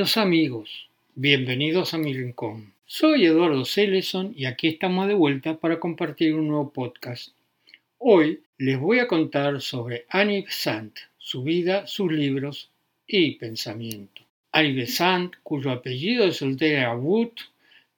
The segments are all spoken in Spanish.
Queridos amigos, bienvenidos a mi rincón. Soy Eduardo Celeson y aquí estamos de vuelta para compartir un nuevo podcast. Hoy les voy a contar sobre Annie Besant, su vida, sus libros y pensamiento. Annie Besant, cuyo apellido de soltera era Wood,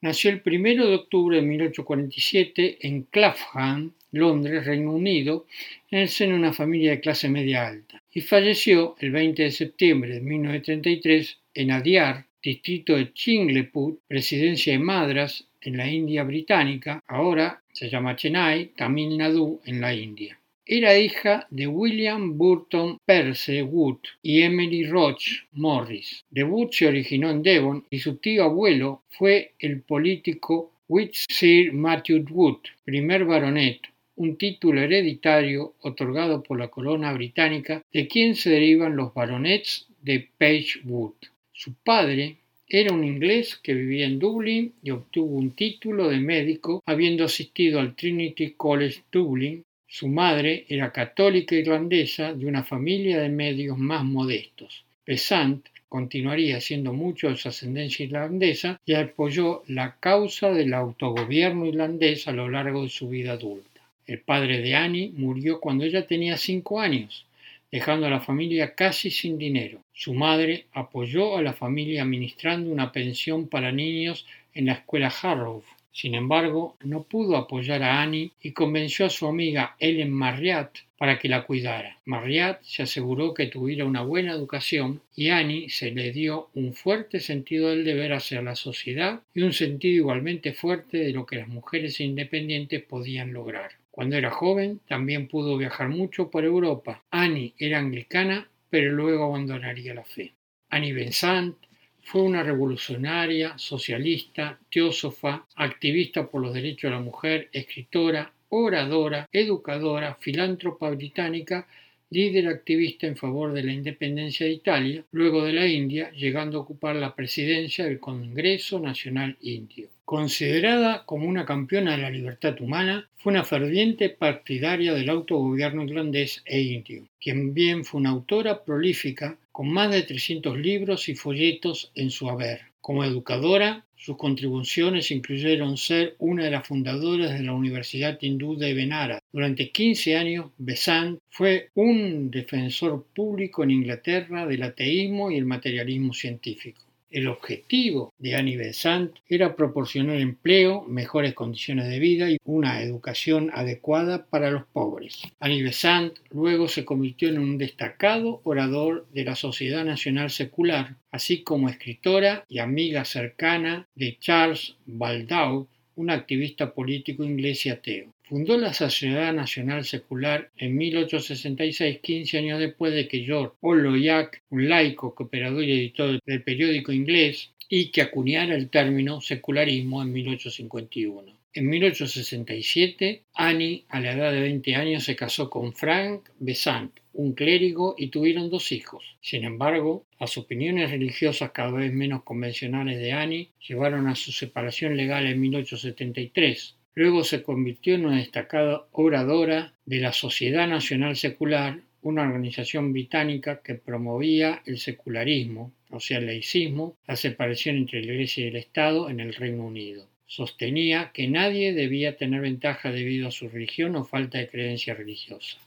nació el 1 de octubre de 1847 en Clapham, Londres, Reino Unido, en el seno de una familia de clase media alta, y falleció el 20 de septiembre de 1933 en Adyar, distrito de Chingleput, presidencia de Madras, en la India británica, ahora se llama Chennai, Tamil Nadu, en la India. Era hija de William Burton Percy Wood y Emily Roach Morris. De Wood se originó en Devon y su tío abuelo fue el político Sir Matthew Wood, primer baronet, un título hereditario otorgado por la corona británica de quien se derivan los baronets de Page Wood. Su padre era un inglés que vivía en Dublín y obtuvo un título de médico habiendo asistido al Trinity College Dublin. Su madre era católica irlandesa de una familia de medios más modestos. Besant continuaría siendo mucho de su ascendencia irlandesa y apoyó la causa del autogobierno irlandés a lo largo de su vida adulta. El padre de Annie murió cuando ella tenía cinco años dejando a la familia casi sin dinero. Su madre apoyó a la familia administrando una pensión para niños en la escuela Harrow. Sin embargo, no pudo apoyar a Annie y convenció a su amiga Ellen Marriott para que la cuidara. Marriott se aseguró que tuviera una buena educación y Annie se le dio un fuerte sentido del deber hacia la sociedad y un sentido igualmente fuerte de lo que las mujeres independientes podían lograr. Cuando era joven también pudo viajar mucho por Europa. Annie era anglicana, pero luego abandonaría la fe. Annie Besant fue una revolucionaria, socialista, teósofa, activista por los derechos de la mujer, escritora, oradora, educadora, filántropa británica líder activista en favor de la independencia de Italia, luego de la India, llegando a ocupar la presidencia del Congreso Nacional Indio. Considerada como una campeona de la libertad humana, fue una ferviente partidaria del autogobierno irlandés e indio, quien bien fue una autora prolífica con más de 300 libros y folletos en su haber. Como educadora, sus contribuciones incluyeron ser una de las fundadoras de la Universidad Hindú de Benara. Durante 15 años, Besant fue un defensor público en Inglaterra del ateísmo y el materialismo científico. El objetivo de Annie Besant era proporcionar empleo, mejores condiciones de vida y una educación adecuada para los pobres. Annie Besant luego se convirtió en un destacado orador de la Sociedad Nacional Secular, así como escritora y amiga cercana de Charles Baldock, un activista político inglés y ateo. Fundó la Sociedad Nacional Secular en 1866, 15 años después de que George Loyac, un laico, cooperador y editor del periódico inglés, y que acuñara el término secularismo en 1851. En 1867, Annie, a la edad de 20 años, se casó con Frank Besant, un clérigo, y tuvieron dos hijos. Sin embargo, las opiniones religiosas cada vez menos convencionales de Annie llevaron a su separación legal en 1873. Luego se convirtió en una destacada oradora de la Sociedad Nacional Secular, una organización británica que promovía el secularismo, o sea, el laicismo, la separación entre la Iglesia y el Estado en el Reino Unido. Sostenía que nadie debía tener ventaja debido a su religión o falta de creencia religiosa.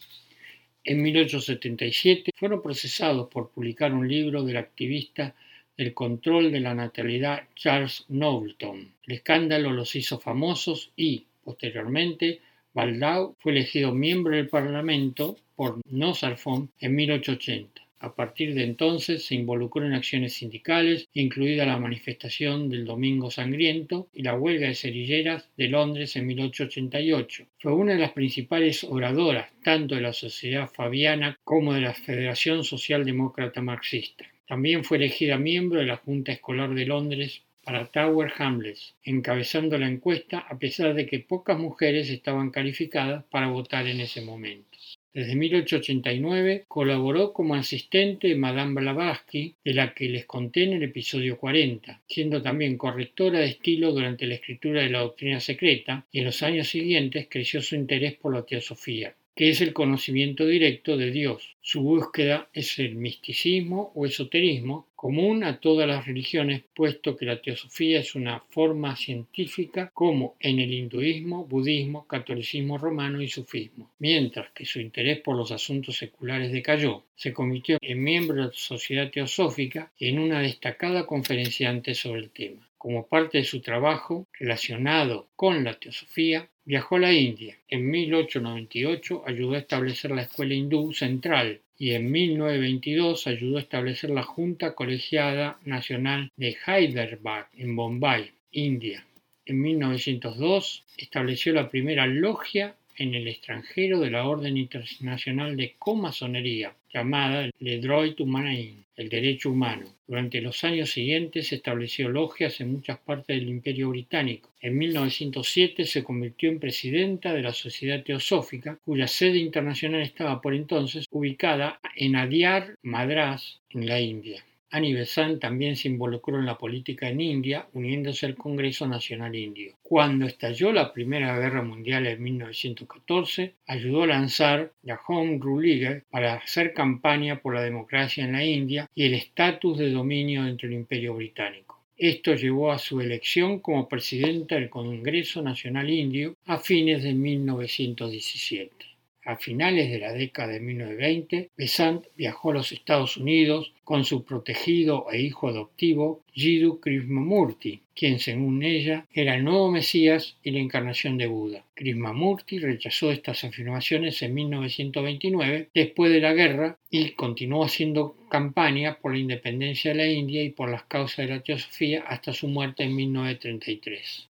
En 1877 fueron procesados por publicar un libro del activista el control de la natalidad Charles Knowlton. El escándalo los hizo famosos y, posteriormente, Baldau fue elegido miembro del Parlamento por Nosarfon en 1880. A partir de entonces se involucró en acciones sindicales, incluida la manifestación del Domingo Sangriento y la huelga de cerilleras de Londres en 1888. Fue una de las principales oradoras tanto de la Sociedad Fabiana como de la Federación Socialdemócrata Marxista. También fue elegida miembro de la Junta Escolar de Londres para Tower Hamlets, encabezando la encuesta a pesar de que pocas mujeres estaban calificadas para votar en ese momento. Desde 1889 colaboró como asistente de Madame Blavatsky, de la que les conté en el episodio 40, siendo también correctora de estilo durante la escritura de la doctrina secreta, y en los años siguientes creció su interés por la teosofía que es el conocimiento directo de Dios. Su búsqueda es el misticismo o esoterismo, común a todas las religiones, puesto que la teosofía es una forma científica como en el hinduismo, budismo, catolicismo romano y sufismo. Mientras que su interés por los asuntos seculares decayó, se convirtió en miembro de la Sociedad Teosófica en una destacada conferenciante sobre el tema. Como parte de su trabajo relacionado con la teosofía, viajó a la India. En 1898 ayudó a establecer la Escuela Hindú Central y en 1922 ayudó a establecer la Junta Colegiada Nacional de Hyderabad en Bombay, India. En 1902 estableció la primera logia en el extranjero de la Orden Internacional de Comasonería, llamada Le Droit Humain, el derecho humano. Durante los años siguientes estableció logias en muchas partes del Imperio Británico. En 1907 se convirtió en presidenta de la Sociedad Teosófica, cuya sede internacional estaba por entonces ubicada en Adyar, Madras, en la India. Annie Besant también se involucró en la política en India, uniéndose al Congreso Nacional Indio. Cuando estalló la Primera Guerra Mundial en 1914, ayudó a lanzar la Home Rule League para hacer campaña por la democracia en la India y el estatus de dominio dentro del Imperio Británico. Esto llevó a su elección como presidenta del Congreso Nacional Indio a fines de 1917. A finales de la década de 1920, Besant viajó a los Estados Unidos con su protegido e hijo adoptivo Jiddu Krishnamurti, quien según ella era el nuevo Mesías y la encarnación de Buda. Krishnamurti rechazó estas afirmaciones en 1929 después de la guerra y continuó haciendo campaña por la independencia de la India y por las causas de la teosofía hasta su muerte en 1933.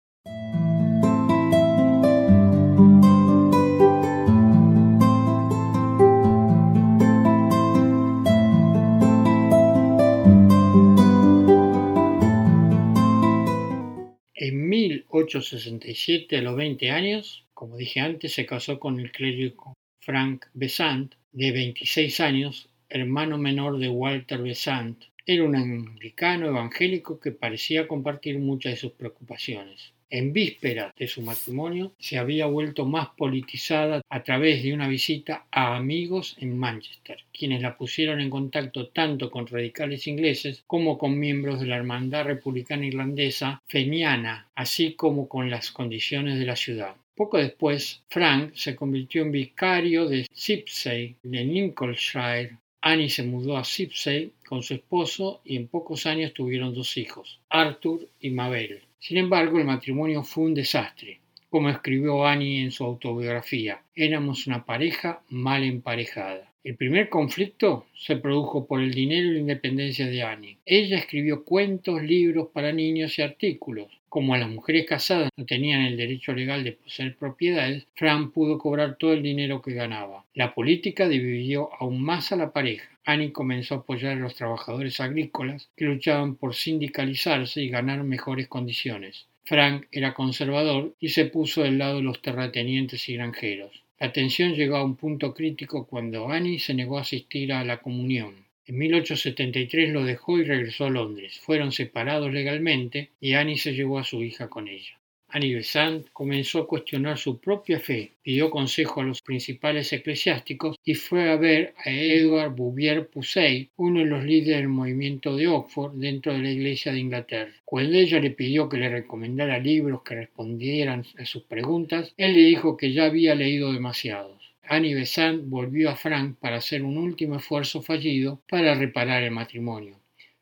1867, a los 20 años, como dije antes, se casó con el clérigo Frank Besant, de 26 años, hermano menor de Walter Besant. Era un anglicano evangélico que parecía compartir muchas de sus preocupaciones en víspera de su matrimonio, se había vuelto más politizada a través de una visita a amigos en Manchester, quienes la pusieron en contacto tanto con radicales ingleses como con miembros de la Hermandad Republicana Irlandesa Feniana, así como con las condiciones de la ciudad. Poco después, Frank se convirtió en vicario de Sipsey, de Lincolnshire. Annie se mudó a Sipsey con su esposo y en pocos años tuvieron dos hijos, Arthur y Mabel. Sin embargo, el matrimonio fue un desastre. Como escribió Annie en su autobiografía, éramos una pareja mal emparejada. El primer conflicto se produjo por el dinero y la independencia de Annie. Ella escribió cuentos, libros para niños y artículos. Como las mujeres casadas no tenían el derecho legal de poseer propiedades, Fran pudo cobrar todo el dinero que ganaba. La política dividió aún más a la pareja. Annie comenzó a apoyar a los trabajadores agrícolas que luchaban por sindicalizarse y ganar mejores condiciones. Frank era conservador y se puso del lado de los terratenientes y granjeros. La tensión llegó a un punto crítico cuando Annie se negó a asistir a la comunión. En 1873 lo dejó y regresó a Londres. Fueron separados legalmente y Annie se llevó a su hija con ella. Annie Besant comenzó a cuestionar su propia fe, pidió consejo a los principales eclesiásticos y fue a ver a Edward Bouvier Pusey, uno de los líderes del movimiento de Oxford dentro de la Iglesia de Inglaterra. Cuando ella le pidió que le recomendara libros que respondieran a sus preguntas, él le dijo que ya había leído demasiados. Annie Besant volvió a Frank para hacer un último esfuerzo fallido para reparar el matrimonio.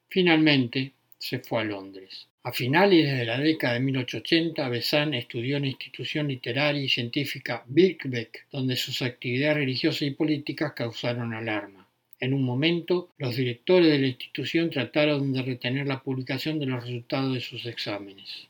Finalmente se fue a Londres. A finales de la década de 1880, Besant estudió en la institución literaria y científica Birkbeck, donde sus actividades religiosas y políticas causaron alarma. En un momento, los directores de la institución trataron de retener la publicación de los resultados de sus exámenes.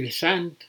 Besant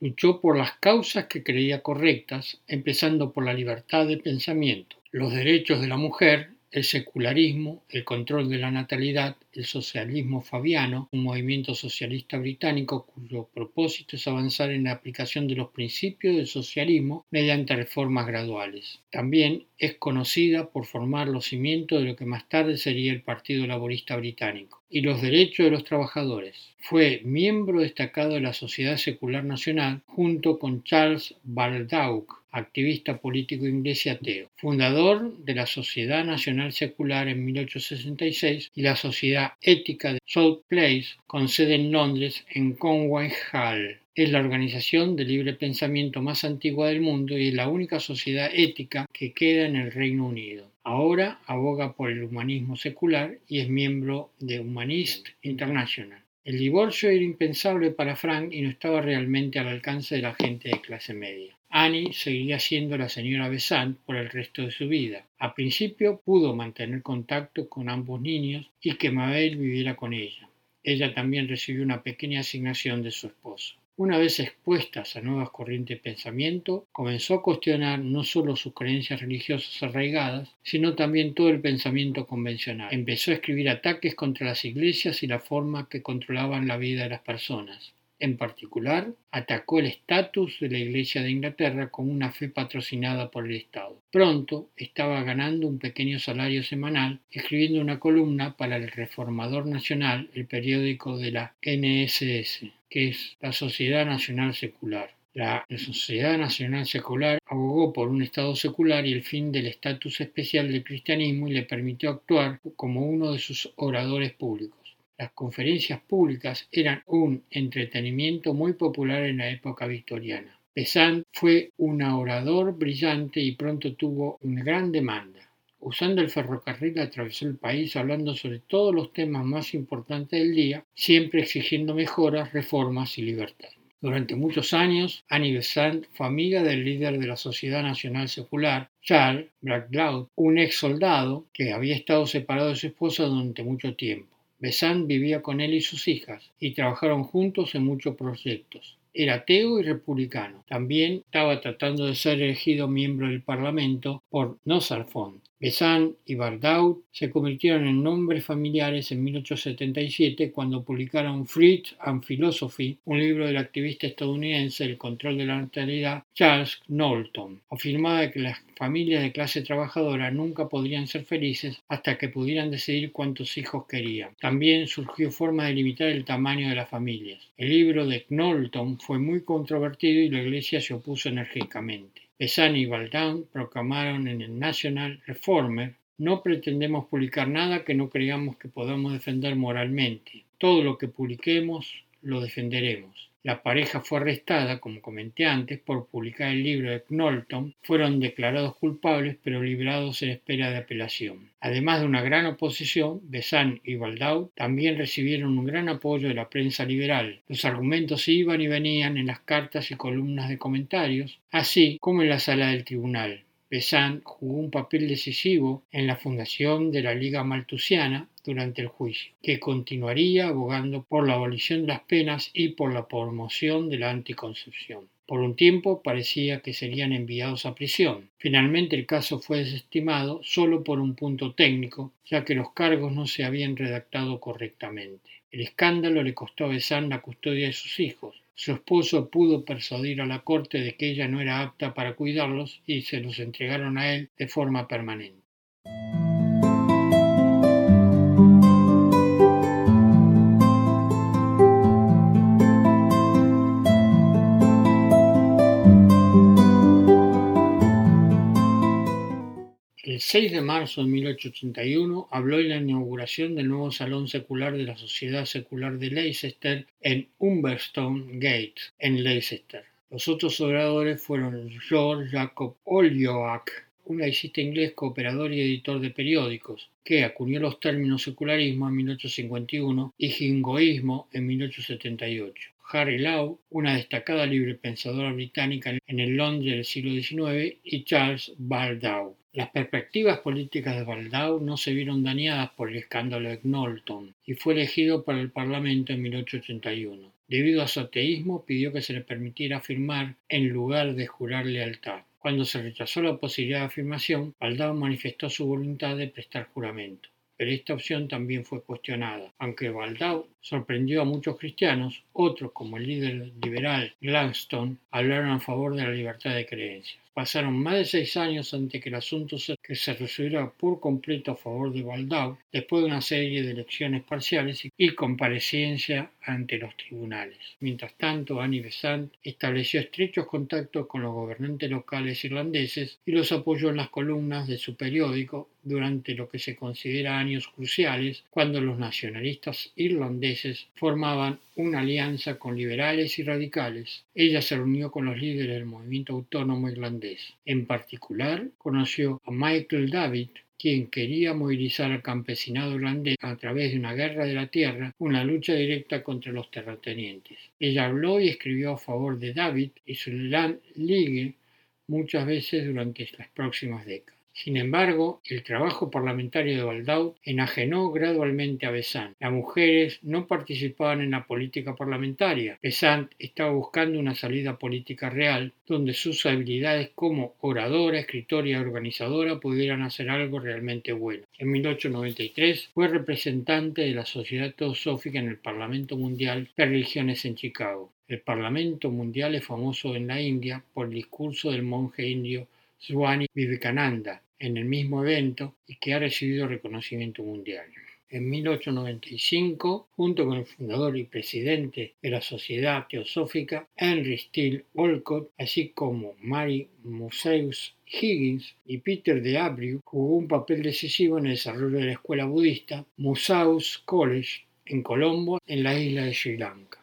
luchó por las causas que creía correctas, empezando por la libertad de pensamiento, los derechos de la mujer, el secularismo, el control de la natalidad, el socialismo fabiano, un movimiento socialista británico cuyo propósito es avanzar en la aplicación de los principios del socialismo mediante reformas graduales. También es conocida por formar los cimientos de lo que más tarde sería el Partido Laborista Británico y los derechos de los trabajadores. Fue miembro destacado de la Sociedad Secular Nacional junto con Charles Baldock, activista político inglés y ateo, fundador de la Sociedad Nacional Secular en 1866 y la Sociedad Ética de South Place, con sede en Londres en Conway Hall. Es la organización de libre pensamiento más antigua del mundo y es la única sociedad ética que queda en el Reino Unido. Ahora aboga por el humanismo secular y es miembro de Humanist International. El divorcio era impensable para Frank y no estaba realmente al alcance de la gente de clase media. Annie seguiría siendo la señora Besant por el resto de su vida. A principio pudo mantener contacto con ambos niños y que Mabel viviera con ella. Ella también recibió una pequeña asignación de su esposo. Una vez expuestas a nuevas corrientes de pensamiento, comenzó a cuestionar no solo sus creencias religiosas arraigadas, sino también todo el pensamiento convencional. Empezó a escribir ataques contra las iglesias y la forma que controlaban la vida de las personas. En particular, atacó el estatus de la Iglesia de Inglaterra como una fe patrocinada por el Estado. Pronto estaba ganando un pequeño salario semanal escribiendo una columna para el Reformador Nacional, el periódico de la NSS, que es la Sociedad Nacional Secular. La Sociedad Nacional Secular abogó por un Estado secular y el fin del estatus especial del cristianismo y le permitió actuar como uno de sus oradores públicos. Las conferencias públicas eran un entretenimiento muy popular en la época victoriana. Besant fue un orador brillante y pronto tuvo una gran demanda. Usando el ferrocarril atravesó el país hablando sobre todos los temas más importantes del día, siempre exigiendo mejoras, reformas y libertad. Durante muchos años, Annie Besant fue amiga del líder de la Sociedad Nacional Secular, Charles Blackloud, un ex soldado que había estado separado de su esposa durante mucho tiempo. Besant vivía con él y sus hijas y trabajaron juntos en muchos proyectos. Era ateo y republicano. También estaba tratando de ser elegido miembro del Parlamento por Nosarfont, Besant y Bardaud se convirtieron en nombres familiares en 1877 cuando publicaron Fruit and Philosophy, un libro del activista estadounidense del control de la natalidad Charles Knowlton. Afirmaba que las familias de clase trabajadora nunca podrían ser felices hasta que pudieran decidir cuántos hijos querían. También surgió forma de limitar el tamaño de las familias. El libro de Knowlton fue muy controvertido y la Iglesia se opuso enérgicamente. Besant y Baldown proclamaron en el National Reformer no pretendemos publicar nada que no creamos que podamos defender moralmente. Todo lo que publiquemos lo defenderemos. La pareja fue arrestada, como comenté antes, por publicar el libro de Knowlton. Fueron declarados culpables, pero librados en espera de apelación. Además de una gran oposición, Besant y Baldau también recibieron un gran apoyo de la prensa liberal. Los argumentos iban y venían en las cartas y columnas de comentarios, así como en la sala del tribunal. Besant jugó un papel decisivo en la fundación de la Liga Maltusiana durante el juicio, que continuaría abogando por la abolición de las penas y por la promoción de la anticoncepción. Por un tiempo parecía que serían enviados a prisión. Finalmente el caso fue desestimado solo por un punto técnico, ya que los cargos no se habían redactado correctamente. El escándalo le costó a Besant la custodia de sus hijos, su esposo pudo persuadir a la corte de que ella no era apta para cuidarlos y se los entregaron a él de forma permanente. 6 de marzo de 1881 habló en la inauguración del nuevo Salón Secular de la Sociedad Secular de Leicester en Humberstone Gate, en Leicester. Los otros oradores fueron George Jacob Olioak, un laicista inglés cooperador y editor de periódicos, que acuñó los términos secularismo en 1851 y jingoísmo en 1878. Harry Lau, una destacada librepensadora británica en el Londres del siglo XIX, y Charles Baldow. Las perspectivas políticas de Baldow no se vieron dañadas por el escándalo de Knowlton y fue elegido para el Parlamento en 1881. Debido a su ateísmo, pidió que se le permitiera afirmar en lugar de jurar lealtad. Cuando se rechazó la posibilidad de afirmación, Baldow manifestó su voluntad de prestar juramento. pero esta opción también fue cuestionada. Aunque Baldau sorprendió a muchos cristianos, otros, como el líder liberal Gladstone, hablaron a favor de la libertad de creencias. Pasaron más de seis años antes que el asunto se, que resolviera por completo a favor de Baldau, después de una serie de elecciones parciales y comparecencia ante los tribunales. Mientras tanto, Annie Besant estableció estrechos contactos con los gobernantes locales irlandeses y los apoyó en las columnas de su periódico durante lo que se considera años cruciales, cuando los nacionalistas irlandeses formaban una alianza con liberales y radicales. Ella se reunió con los líderes del movimiento autónomo irlandés. En particular, conoció a Michael David, quien quería movilizar al campesinado irlandés a través de una guerra de la tierra, una lucha directa contra los terratenientes. Ella habló y escribió a favor de David y su Land League muchas veces durante las próximas décadas. Sin embargo, el trabajo parlamentario de Baldau enajenó gradualmente a Besant. Las mujeres no participaban en la política parlamentaria. Besant estaba buscando una salida política real, donde sus habilidades como oradora, escritora y organizadora pudieran hacer algo realmente bueno. En 1893 fue representante de la Sociedad Teosófica en el Parlamento Mundial de Religiones en Chicago. El Parlamento Mundial es famoso en la India por el discurso del monje indio Swami Vivekananda, en el mismo evento y que ha recibido reconocimiento mundial. En 1895, junto con el fundador y presidente de la Sociedad Teosófica, Henry Steele Walcott, así como Mary Museus Higgins y Peter de Abreu, jugó un papel decisivo en el desarrollo de la escuela budista Musaus College en Colombo, en la isla de Sri Lanka.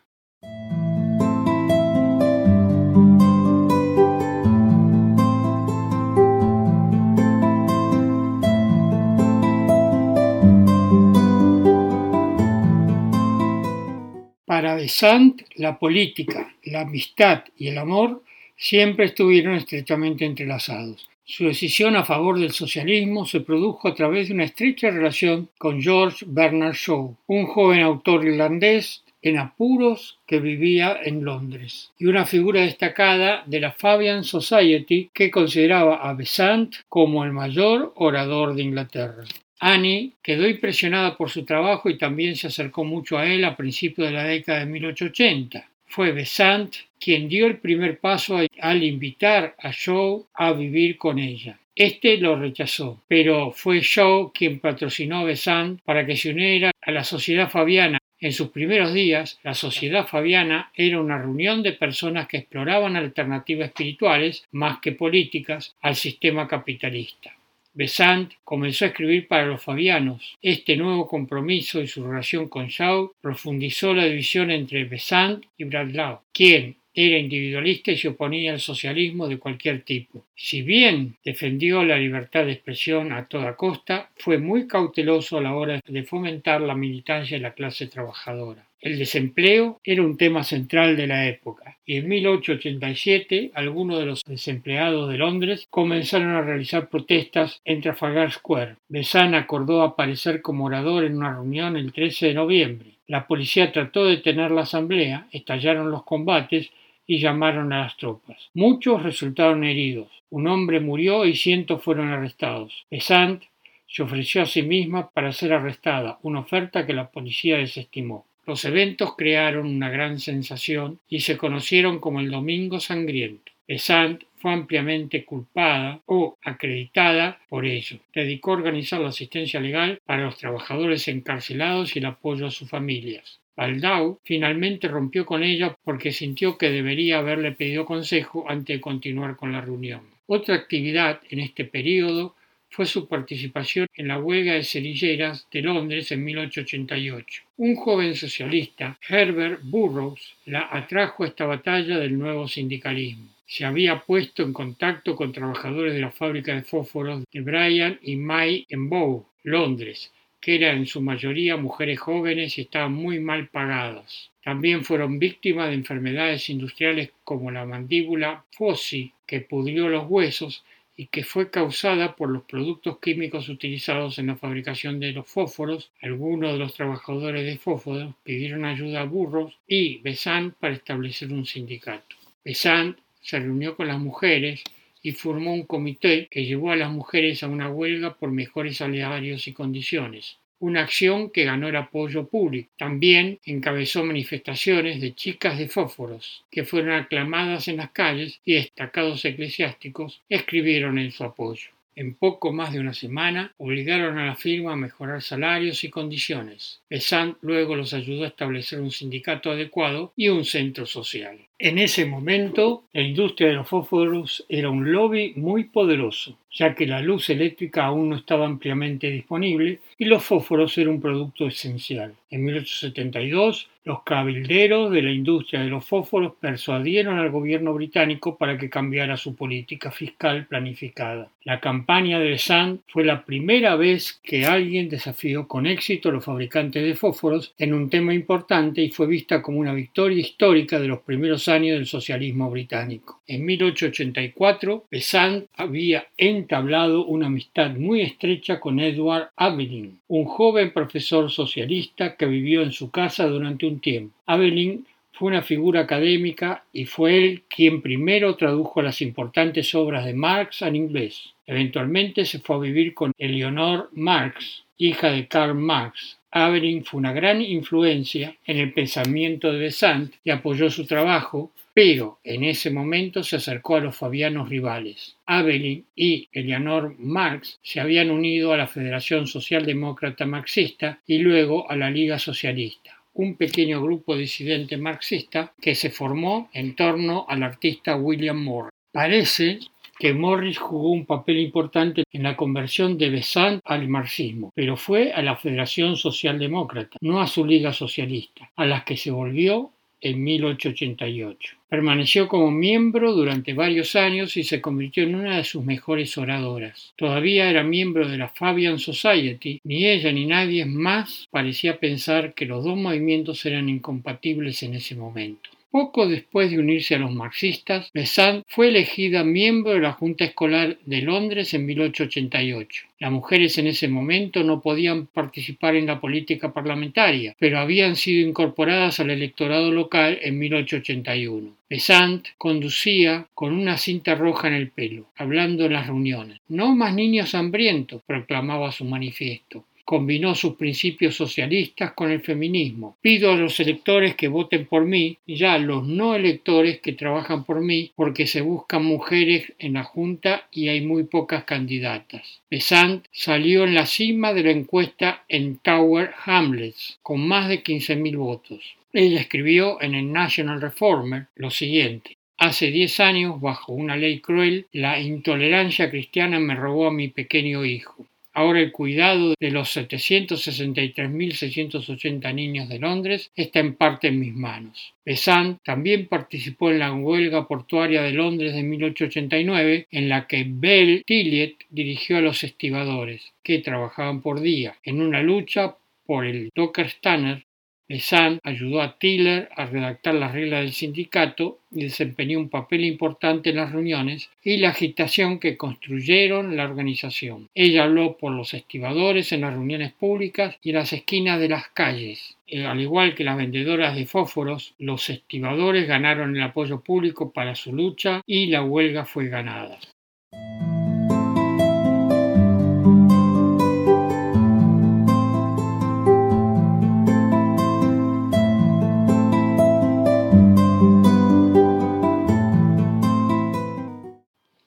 Para Besant, la política, la amistad y el amor siempre estuvieron estrechamente entrelazados. Su decisión a favor del socialismo se produjo a través de una estrecha relación con George Bernard Shaw, un joven autor irlandés en apuros que vivía en Londres, y una figura destacada de la Fabian Society que consideraba a Besant como el mayor orador de Inglaterra. Annie quedó impresionada por su trabajo y también se acercó mucho a él a principios de la década de 1880. Fue Besant quien dio el primer paso al invitar a Shaw a vivir con ella. Este lo rechazó, pero fue Shaw quien patrocinó a Besant para que se uniera a la Sociedad Fabiana. En sus primeros días, la Sociedad Fabiana era una reunión de personas que exploraban alternativas espirituales, más que políticas, al sistema capitalista. Besant comenzó a escribir para los fabianos. Este nuevo compromiso y su relación con Shaw profundizó la división entre Besant y Bradlaugh, quien era individualista y se oponía al socialismo de cualquier tipo. Si bien defendió la libertad de expresión a toda costa, fue muy cauteloso a la hora de fomentar la militancia de la clase trabajadora. El desempleo era un tema central de la época y en 1887 algunos de los desempleados de Londres comenzaron a realizar protestas en Trafalgar Square. Besant acordó aparecer como orador en una reunión el 13 de noviembre. La policía trató de detener la asamblea, estallaron los combates y llamaron a las tropas. Muchos resultaron heridos. Un hombre murió y cientos fueron arrestados. Besant se ofreció a sí misma para ser arrestada, una oferta que la policía desestimó. Los eventos crearon una gran sensación y se conocieron como el Domingo Sangriento. Besant fue ampliamente culpada o acreditada por ello. Dedicó a organizar la asistencia legal para los trabajadores encarcelados y el apoyo a sus familias. Baldau finalmente rompió con ella porque sintió que debería haberle pedido consejo antes de continuar con la reunión. Otra actividad en este periodo fue su participación en la huelga de cerilleras de Londres en 1888. Un joven socialista, Herbert Burroughs, la atrajo a esta batalla del nuevo sindicalismo. Se había puesto en contacto con trabajadores de la fábrica de fósforos de Bryan y May en Bow, Londres, que eran en su mayoría mujeres jóvenes y estaban muy mal pagadas. También fueron víctimas de enfermedades industriales como la mandíbula foci, que pudrió los huesos, y que fue causada por los productos químicos utilizados en la fabricación de los fósforos. Algunos de los trabajadores de fósforos pidieron ayuda a Burros y Besant para establecer un sindicato. Besant se reunió con las mujeres y formó un comité que llevó a las mujeres a una huelga por mejores salarios y condiciones. Una acción que ganó el apoyo público. También encabezó manifestaciones de chicas de fósforos, que fueron aclamadas en las calles y destacados eclesiásticos escribieron en su apoyo. En poco más de una semana obligaron a la firma a mejorar salarios y condiciones. Besant luego los ayudó a establecer un sindicato adecuado y un centro social. En ese momento, la industria de los fósforos era un lobby muy poderoso, ya que la luz eléctrica aún no estaba ampliamente disponible y los fósforos eran un producto esencial. En 1872, los cabilderos de la industria de los fósforos persuadieron al gobierno británico para que cambiara su política fiscal planificada. La campaña de Besant fue la primera vez que alguien desafió con éxito a los fabricantes de fósforos en un tema importante y fue vista como una victoria histórica de los primeros años del socialismo británico. En 1884, Besant había entablado una amistad muy estrecha con Edward Aberdeen, un joven profesor socialista que vivió en su casa durante un tiempo. Aberdeen fue una figura académica y fue él quien primero tradujo las importantes obras de Marx al inglés. Eventualmente se fue a vivir con Eleanor Marx, hija de Karl Marx, Abelin fue una gran influencia en el pensamiento de Besant y apoyó su trabajo, pero en ese momento se acercó a los fabianos rivales. Abelin y Eleanor Marx se habían unido a la Federación Socialdemócrata Marxista y luego a la Liga Socialista, un pequeño grupo disidente marxista que se formó en torno al artista William Moore. Parece que Morris jugó un papel importante en la conversión de Besant al marxismo, pero fue a la Federación Socialdemócrata, no a su Liga Socialista, a la que se volvió en 1888. Permaneció como miembro durante varios años y se convirtió en una de sus mejores oradoras. Todavía era miembro de la Fabian Society, ni ella ni nadie más parecía pensar que los dos movimientos eran incompatibles en ese momento. Poco después de unirse a los marxistas, Besant fue elegida miembro de la Junta Escolar de Londres en 1888. Las mujeres en ese momento no podían participar en la política parlamentaria, pero habían sido incorporadas al electorado local en 1881. Besant conducía con una cinta roja en el pelo, hablando en las reuniones. No más niños hambrientos, proclamaba su manifiesto combinó sus principios socialistas con el feminismo. Pido a los electores que voten por mí, ya los no electores que trabajan por mí, porque se buscan mujeres en la Junta y hay muy pocas candidatas. Besant salió en la cima de la encuesta en Tower Hamlets, con más de 15.000 votos. Ella escribió en el National Reformer lo siguiente. Hace diez años, bajo una ley cruel, la intolerancia cristiana me robó a mi pequeño hijo. Ahora el cuidado de los 763.680 niños de Londres está en parte en mis manos. Besant también participó en la huelga portuaria de Londres de 1889, en la que Bell Tilliet dirigió a los estibadores, que trabajaban por día, en una lucha por el Docker Stanner Besant ayudó a Tiller a redactar las reglas del sindicato y desempeñó un papel importante en las reuniones y la agitación que construyeron la organización. Ella habló por los estibadores en las reuniones públicas y en las esquinas de las calles. Eh, al igual que las vendedoras de fósforos, los estibadores ganaron el apoyo público para su lucha y la huelga fue ganada.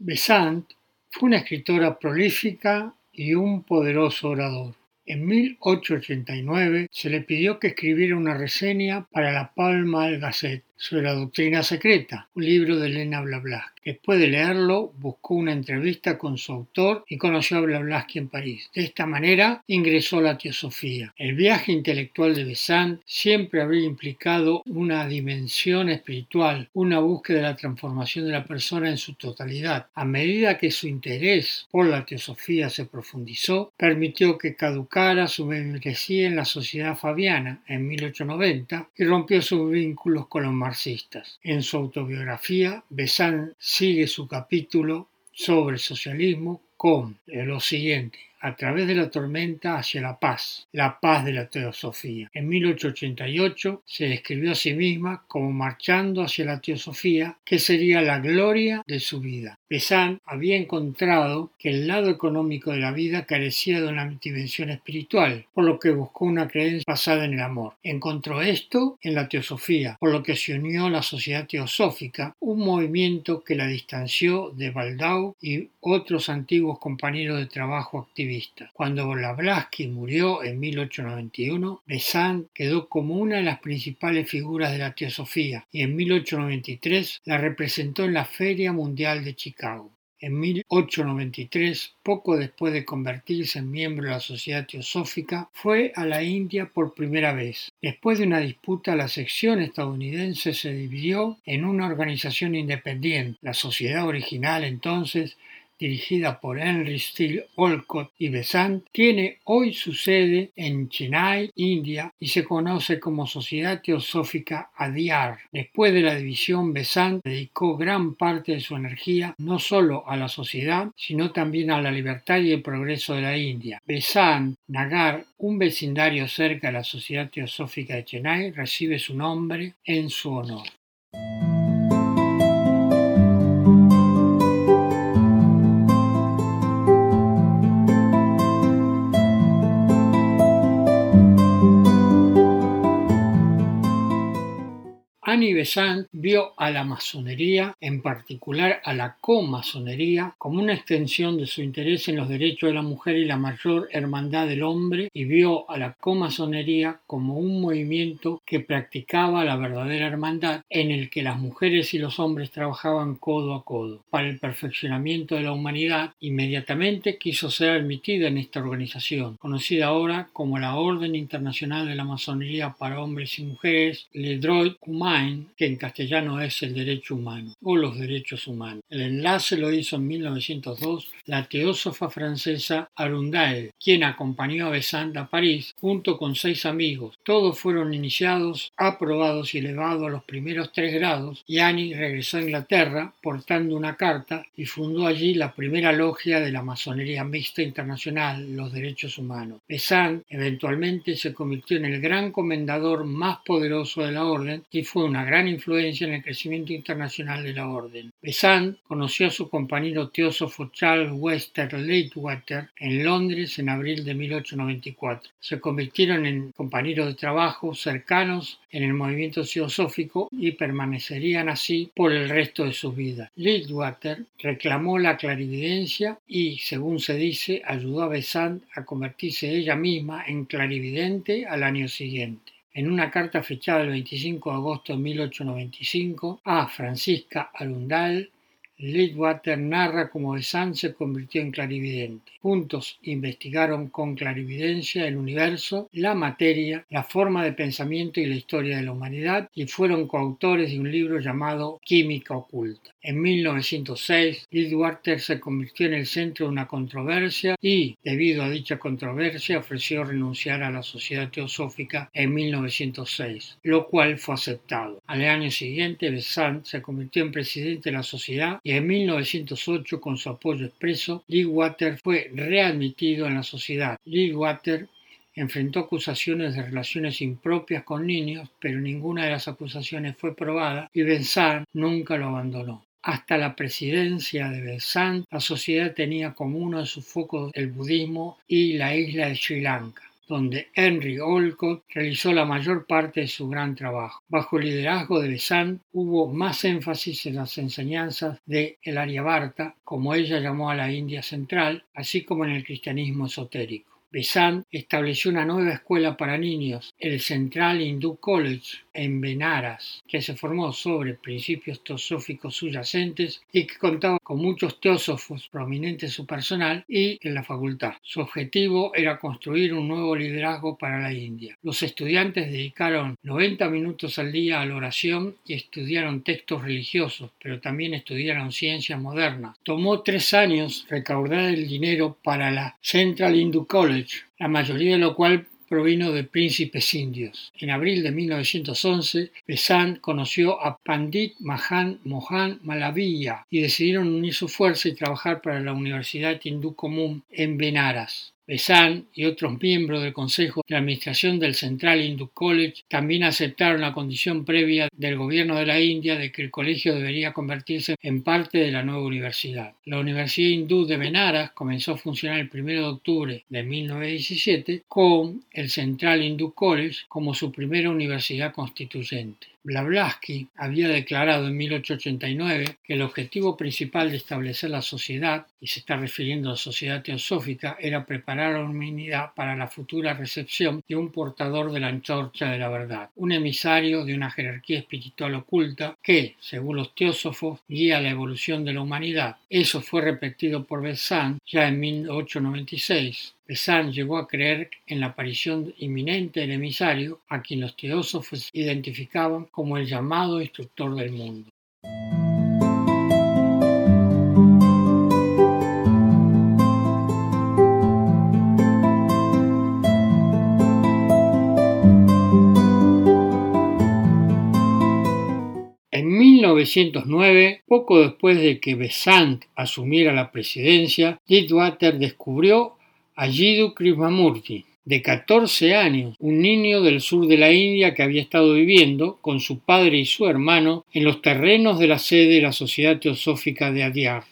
Besant fue una escritora prolífica y un poderoso orador. En 1889 se le pidió que escribiera una reseña para la Palma Gazette sobre la doctrina secreta, un libro de Elena Blavatsky. Después de leerlo, buscó una entrevista con su autor y conoció a Blavatsky en París. De esta manera ingresó a la teosofía. El viaje intelectual de Besant siempre habría implicado una dimensión espiritual, una búsqueda de la transformación de la persona en su totalidad. A medida que su interés por la teosofía se profundizó, permitió que caducara su membresía en la Sociedad Fabiana en 1890 y rompió sus vínculos con los En su autobiografía, Besant sigue su capítulo sobre socialismo con lo siguiente. A través de la tormenta hacia la paz, la paz de la teosofía. En 1888 se describió a sí misma como marchando hacia la teosofía, que sería la gloria de su vida. Besant había encontrado que el lado económico de la vida carecía de una dimensión espiritual, por lo que buscó una creencia basada en el amor. Encontró esto en la teosofía, por lo que se unió a la sociedad teosófica, un movimiento que la distanció de Baldau y otros antiguos compañeros de trabajo activistas. Cuando Blavatsky murió en 1891, Besant quedó como una de las principales figuras de la teosofía y en 1893 la representó en la Feria Mundial de Chicago. En 1893, poco después de convertirse en miembro de la Sociedad Teosófica, fue a la India por primera vez. Después de una disputa, la sección estadounidense se dividió en una organización independiente. La sociedad original entonces dirigida por Henry Steele Olcott y Besant, tiene hoy su sede en Chennai, India, y se conoce como Sociedad Teosófica Adyar. Después de la división, Besant dedicó gran parte de su energía no solo a la sociedad, sino también a la libertad y el progreso de la India. Besant Nagar, un vecindario cerca de la Sociedad Teosófica de Chennai, recibe su nombre en su honor. Annie Besant vio a la masonería, en particular a la comasonería, como una extensión de su interés en los derechos de la mujer y la mayor hermandad del hombre y vio a la comasonería como un movimiento que practicaba la verdadera hermandad en el que las mujeres y los hombres trabajaban codo a codo. Para el perfeccionamiento de la humanidad, inmediatamente quiso ser admitida en esta organización, conocida ahora como la Orden Internacional de la Masonería para Hombres y Mujeres, Le Droit que en castellano es el derecho humano o los derechos humanos. El enlace lo hizo en 1902 la teósofa francesa Arundel, quien acompañó a Besant a París junto con seis amigos. Todos fueron iniciados, aprobados y elevados a los primeros tres grados y Annie regresó a Inglaterra portando una carta y fundó allí la primera logia de la masonería mixta internacional, los derechos humanos. Besant eventualmente se convirtió en el gran comendador más poderoso de la orden y fue una gran influencia en el crecimiento internacional de la orden. Besant conoció a su compañero teósofo Charles Wester Leitwater en Londres en abril de 1894. Se convirtieron en compañeros de trabajo cercanos en el movimiento teosófico y permanecerían así por el resto de sus vidas. Leitwater reclamó la clarividencia y, según se dice, ayudó a Besant a convertirse ella misma en clarividente al año siguiente en una carta fechada el 25 de agosto de 1895 a Francisca Arundel, Leadwater narra cómo Besant se convirtió en clarividente. Juntos investigaron con clarividencia el universo, la materia, la forma de pensamiento y la historia de la humanidad y fueron coautores de un libro llamado Química Oculta. En 1906, Leadwater se convirtió en el centro de una controversia y, debido a dicha controversia, ofreció renunciar a la Sociedad Teosófica en 1906, lo cual fue aceptado. Al año siguiente, Besant se convirtió en presidente de la sociedad y en 1908, con su apoyo expreso, Water fue readmitido en la sociedad. Water enfrentó acusaciones de relaciones impropias con niños, pero ninguna de las acusaciones fue probada y Bensant nunca lo abandonó. Hasta la presidencia de Bensant, la sociedad tenía como uno de sus focos el budismo y la isla de Sri Lanka donde Henry Olcott realizó la mayor parte de su gran trabajo. Bajo el liderazgo de Besant hubo más énfasis en las enseñanzas de el Aryabharta, como ella llamó a la India central, así como en el cristianismo esotérico. Besant estableció una nueva escuela para niños, el Central Hindu College, en Benaras, que se formó sobre principios teosóficos subyacentes y que contaba con muchos teósofos prominentes en su personal y en la facultad. Su objetivo era construir un nuevo liderazgo para la India. Los estudiantes dedicaron 90 minutos al día a la oración y estudiaron textos religiosos, pero también estudiaron ciencias modernas. Tomó tres años recaudar el dinero para la Central Hindu College, la mayoría de lo cual provino de príncipes indios. En abril de 1911, Besant conoció a Pandit Mahan Mohan Malaviya y decidieron unir su fuerza y trabajar para la Universidad Hindú Común en Benaras. Besant y otros miembros del Consejo de Administración del Central Hindu College también aceptaron la condición previa del gobierno de la India de que el colegio debería convertirse en parte de la nueva universidad. La Universidad Hindú de Benaras comenzó a funcionar el 1 de octubre de 1917 con el Central Hindu College como su primera universidad constituyente. Blavatsky había declarado en 1889 que el objetivo principal de establecer la sociedad, y se está refiriendo a la sociedad teosófica, era preparar a la humanidad para la futura recepción de un portador de la antorcha de la verdad, un emisario de una jerarquía espiritual oculta que, según los teósofos, guía la evolución de la humanidad. Eso fue repetido por Besant ya en 1896 Besant llegó a creer en la aparición inminente del emisario, a quien los teósofos identificaban como el llamado instructor del mundo. En 1909, poco después de que Besant asumiera la presidencia, Lidwater descubrió a Jiddu Krishnamurti, de 14 años, un niño del sur de la India que había estado viviendo con su padre y su hermano en los terrenos de la sede de la Sociedad Teosófica de Adyar,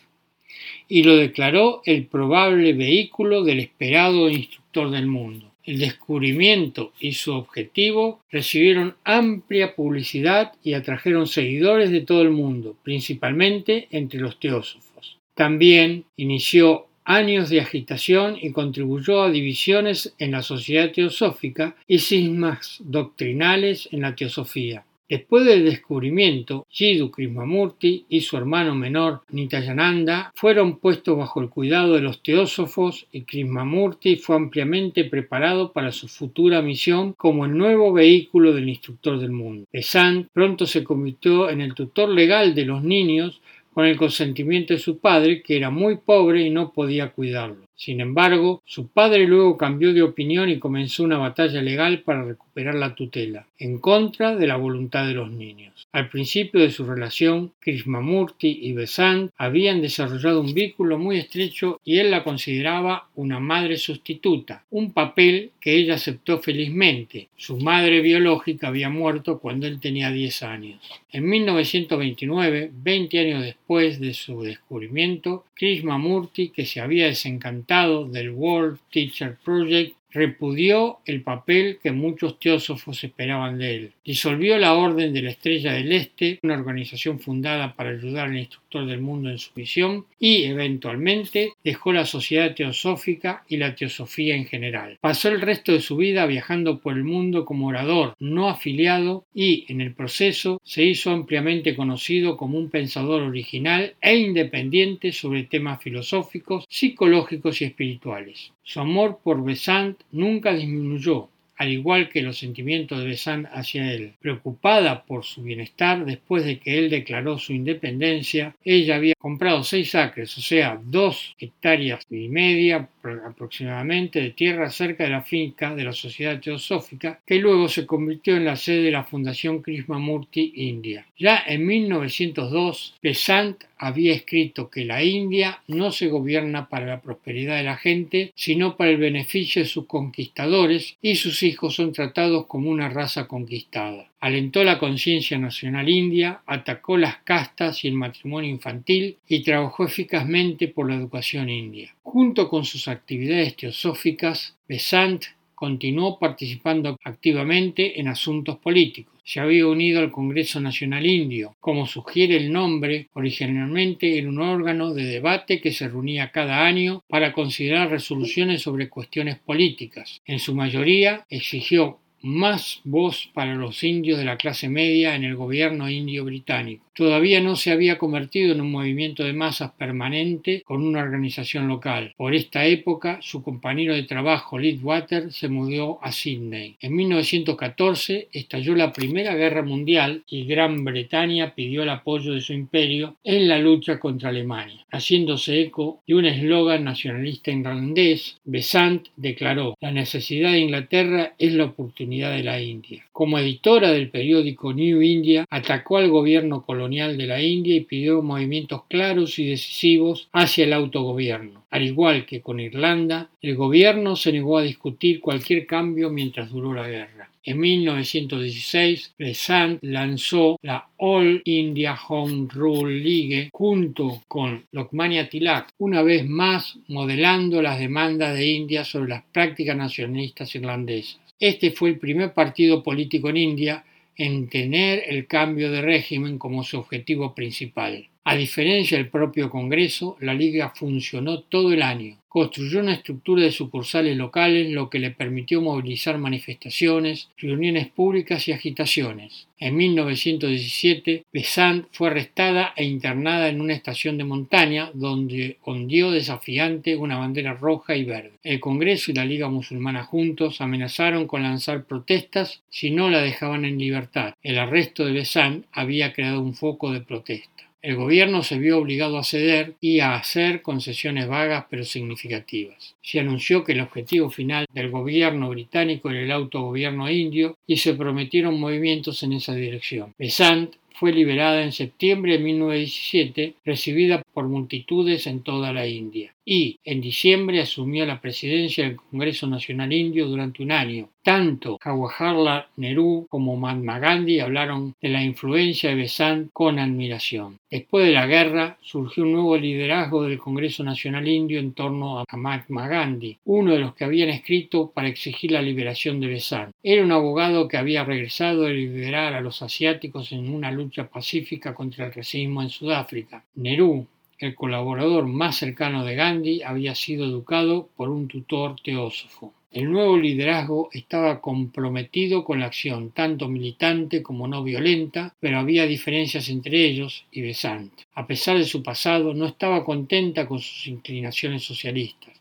y lo declaró el probable vehículo del esperado instructor del mundo. El descubrimiento y su objetivo recibieron amplia publicidad y atrajeron seguidores de todo el mundo, principalmente entre los teósofos. También inició años de agitación y contribuyó a divisiones en la sociedad teosófica y cismas doctrinales en la teosofía. Después del descubrimiento, Jiddu Krishnamurti y su hermano menor Nityananda fueron puestos bajo el cuidado de los teósofos y Krishnamurti fue ampliamente preparado para su futura misión como el nuevo vehículo del instructor del mundo. Besant pronto se convirtió en el tutor legal de los niños con el consentimiento de su padre, que era muy pobre y no podía cuidarlo. Sin embargo, su padre luego cambió de opinión y comenzó una batalla legal para recuperar la tutela, en contra de la voluntad de los niños. Al principio de su relación, Krishnamurti y Besant habían desarrollado un vínculo muy estrecho y él la consideraba una madre sustituta, un papel que ella aceptó felizmente. Su madre biológica había muerto cuando él tenía 10 años. En 1929, 20 años después de su descubrimiento, Krishnamurti, que se había desencantado del World Teacher Project repudió el papel que muchos teósofos esperaban de él. Disolvió la Orden de la Estrella del Este, una organización fundada para ayudar al del mundo en su misión, y eventualmente dejó la sociedad teosófica y la teosofía en general. Pasó el resto de su vida viajando por el mundo como orador, no afiliado, y en el proceso se hizo ampliamente conocido como un pensador original e independiente sobre temas filosóficos, psicológicos y espirituales. Su amor por Besant nunca disminuyó, al igual que los sentimientos de Besant hacia él. Preocupada por su bienestar, después de que él declaró su independencia, ella había comprado seis acres, o sea, dos hectáreas y media aproximadamente de tierra cerca de la finca de la Sociedad Teosófica, que luego se convirtió en la sede de la Fundación Krishnamurti India. Ya en 1902, Besant había escrito que la India no se gobierna para la prosperidad de la gente, sino para el beneficio de sus conquistadores y sus hijos son tratados como una raza conquistada. Alentó la conciencia nacional india, atacó las castas y el matrimonio infantil y trabajó eficazmente por la educación india. Junto con sus actividades teosóficas, Besant continuó participando activamente en asuntos políticos. Se había unido al Congreso Nacional Indio. Como sugiere el nombre, originalmente era un órgano de debate que se reunía cada año para considerar resoluciones sobre cuestiones políticas. En su mayoría exigió más voz para los indios de la clase media en el gobierno indio británico. Todavía no se había convertido en un movimiento de masas permanente con una organización local. Por esta época, su compañero de trabajo, Water, se mudó a Sydney. En 1914 estalló la Primera Guerra Mundial y Gran Bretaña pidió el apoyo de su imperio en la lucha contra Alemania. Haciéndose eco de un eslogan nacionalista irlandés, Besant declaró: La necesidad de Inglaterra es la oportunidad de la India. Como editora del periódico New India, atacó al gobierno colonial de la India y pidió movimientos claros y decisivos hacia el autogobierno. Al igual que con Irlanda, el gobierno se negó a discutir cualquier cambio mientras duró la guerra. En 1916, Besant lanzó la All India Home Rule League junto con Lokmanya Tilak, una vez más modelando las demandas de India sobre las prácticas nacionalistas irlandesas. Este fue el primer partido político en India en tener el cambio de régimen como su objetivo principal. A diferencia del propio Congreso, la Liga funcionó todo el año. Construyó una estructura de sucursales locales, lo que le permitió movilizar manifestaciones, reuniones públicas y agitaciones. En 1917, Besant fue arrestada e internada en una estación de montaña, donde ondeó desafiante una bandera roja y verde. El Congreso y la Liga Musulmana juntos amenazaron con lanzar protestas si no la dejaban en libertad. El arresto de Besant había creado un foco de protesta. El gobierno se vio obligado a ceder y a hacer concesiones vagas pero significativas. Se anunció que el objetivo final del gobierno británico era el autogobierno indio y se prometieron movimientos en esa dirección. Besant fue liberada en septiembre de 1917, recibida por multitudes en toda la India y en diciembre asumió la presidencia del Congreso Nacional Indio durante un año. Tanto Jawaharlal Nehru como Mahatma Gandhi hablaron de la influencia de Besant con admiración. Después de la guerra surgió un nuevo liderazgo del Congreso Nacional Indio en torno a Mahatma Gandhi, uno de los que habían escrito para exigir la liberación de Besant. Era un abogado que había regresado a liberar a los asiáticos en una lucha pacífica contra el racismo en Sudáfrica. Nehru, el colaborador más cercano de Gandhi había sido educado por un tutor teósofo. El nuevo liderazgo estaba comprometido con la acción tanto militante como no violenta, pero había diferencias entre ellos y Besant. A pesar de su pasado, no estaba contenta con sus inclinaciones socialistas.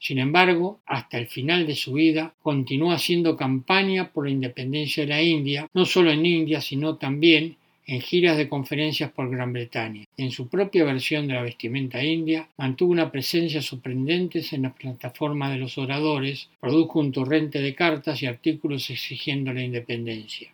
Sin embargo, hasta el final de su vida, continuó haciendo campaña por la independencia de la India, no solo en India, sino también en giras de conferencias por Gran Bretaña. En su propia versión de la vestimenta india, mantuvo una presencia sorprendente en las plataformas de los oradores, produjo un torrente de cartas y artículos exigiendo la independencia.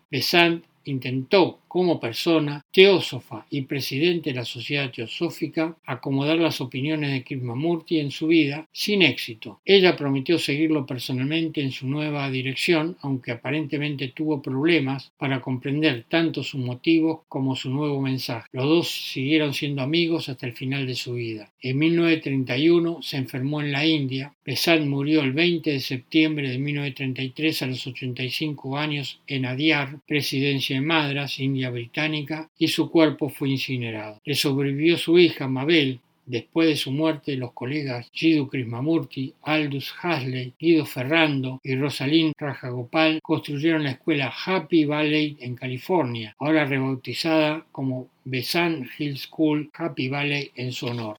Intentó, como persona, teósofa y presidente de la Sociedad Teosófica, acomodar las opiniones de Krishnamurti en su vida, sin éxito. Ella prometió seguirlo personalmente en su nueva dirección, aunque aparentemente tuvo problemas para comprender tanto sus motivos como su nuevo mensaje. Los dos siguieron siendo amigos hasta el final de su vida. En 1931 se enfermó en la India. Besant murió el 20 de septiembre de 1933 a los 85 años en Adyar, presidencia Madras, India Británica, y su cuerpo fue incinerado. Le sobrevivió su hija Mabel, Después de su muerte, los colegas Jiddu Krishnamurti, Aldous Huxley, Guido Ferrando y Rosalind Rajagopal construyeron la escuela Happy Valley en California, ahora rebautizada como Besant Hill School Happy Valley en su honor.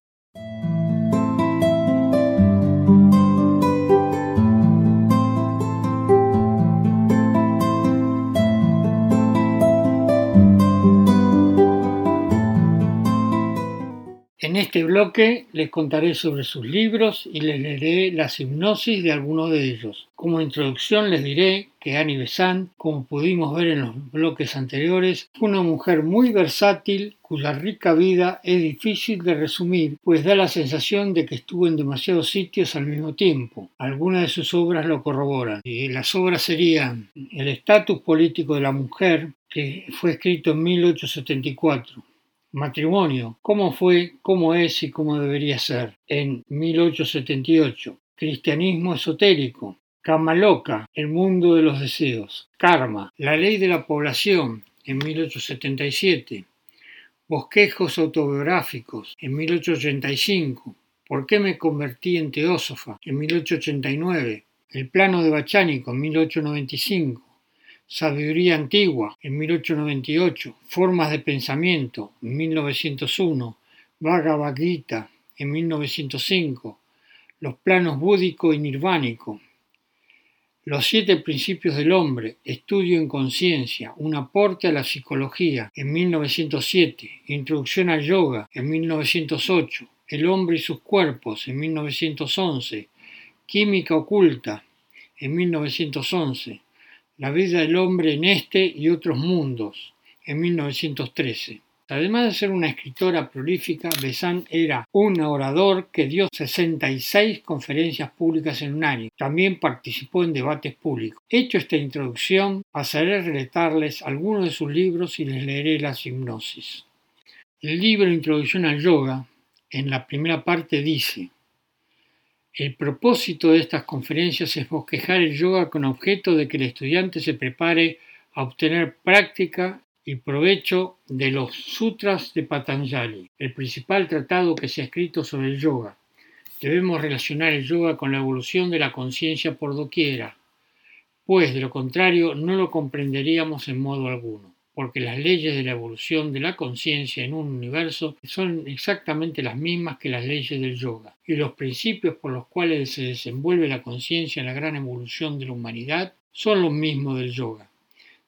Este bloque les contaré sobre sus libros y les leeré la hipnosis de algunos de ellos. Como introducción les diré que Annie Besant, como pudimos ver en los bloques anteriores, fue una mujer muy versátil cuya rica vida es difícil de resumir, pues da la sensación de que estuvo en demasiados sitios al mismo tiempo. Algunas de sus obras lo corroboran. Y las obras serían El estatus político de la mujer, que fue escrito en 1874, Matrimonio, cómo fue, cómo es y cómo debería ser, en 1878. Cristianismo esotérico. Kama Loca, el mundo de los deseos. Karma, la ley de la población, en 1877. Bosquejos autobiográficos, en 1885. ¿Por qué me convertí en teósofa? En 1889. El plano de Bachánico, en 1895. Sabiduría Antigua, en 1898, Formas de Pensamiento, en 1901, Bhagavad Gita, en 1905, Los planos búdico y nirvánico, Los siete principios del hombre, Estudio en conciencia, un aporte a la psicología, en 1907, Introducción al yoga, en 1908, El hombre y sus cuerpos, en 1911, Química oculta, en 1911, La vida del hombre en este y otros mundos, en 1913. Además de ser una escritora prolífica, Besant era un orador que dio 66 conferencias públicas en un año. También participó en debates públicos. Hecho esta introducción, pasaré a relatarles algunos de sus libros y les leeré las hipnosis. El libro Introducción al Yoga, en la primera parte dice, el propósito de estas conferencias es bosquejar el yoga con objeto de que el estudiante se prepare a obtener práctica y provecho de los sutras de Patanjali, el principal tratado que se ha escrito sobre el yoga. Debemos relacionar el yoga con la evolución de la conciencia por doquiera, pues de lo contrario no lo comprenderíamos en modo alguno porque las leyes de la evolución de la conciencia en un universo son exactamente las mismas que las leyes del yoga, y los principios por los cuales se desenvuelve la conciencia en la gran evolución de la humanidad son los mismos del yoga,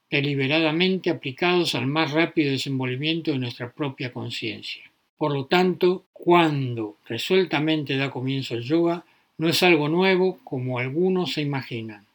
deliberadamente aplicados al más rápido desenvolvimiento de nuestra propia conciencia. Por lo tanto, cuando resueltamente da comienzo el yoga, no es algo nuevo como algunos se imaginan.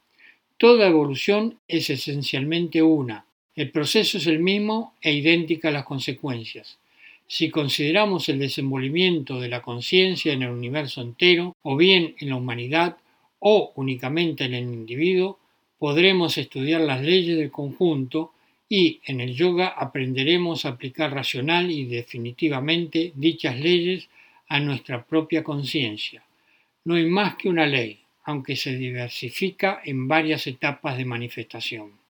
Toda evolución es esencialmente una, el proceso es el mismo e idéntica a las consecuencias. Si consideramos el desenvolvimiento de la conciencia en el universo entero, o bien en la humanidad, o únicamente en el individuo, podremos estudiar las leyes del conjunto y en el yoga aprenderemos a aplicar racional y definitivamente dichas leyes a nuestra propia conciencia. No hay más que una ley, aunque se diversifica en varias etapas de manifestación.